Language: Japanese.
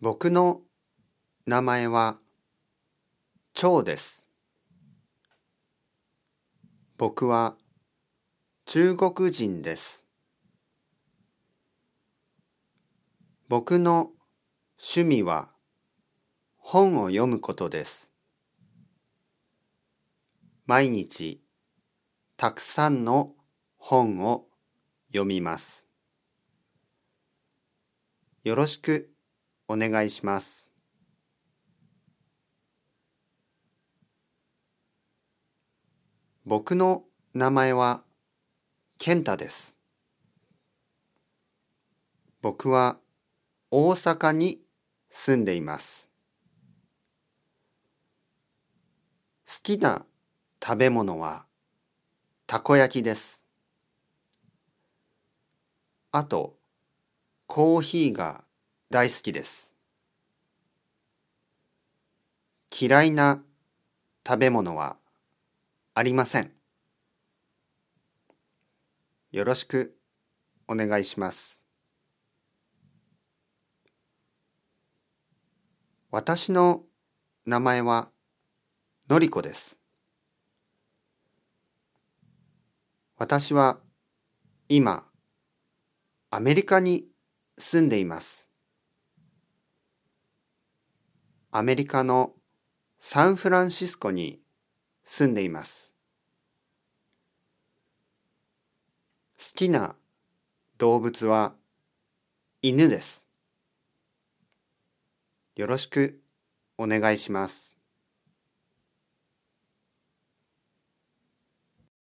僕の名前は張です。僕は中国人です。僕の趣味は本を読むことです。毎日たくさんの本を読みます。よろしくお願いします。僕の名前は健太です。僕は大阪に住んでいます。好きな食べ物はたこ焼きです。あと、コーヒーが大好きです。嫌いな食べ物はありません。よろしくお願いします。私の名前はのりこです。私は今アメリカに住んでいます。アメリカのサンフランシスコに住んでいます。好きな動物は犬です。よろしくお願いします。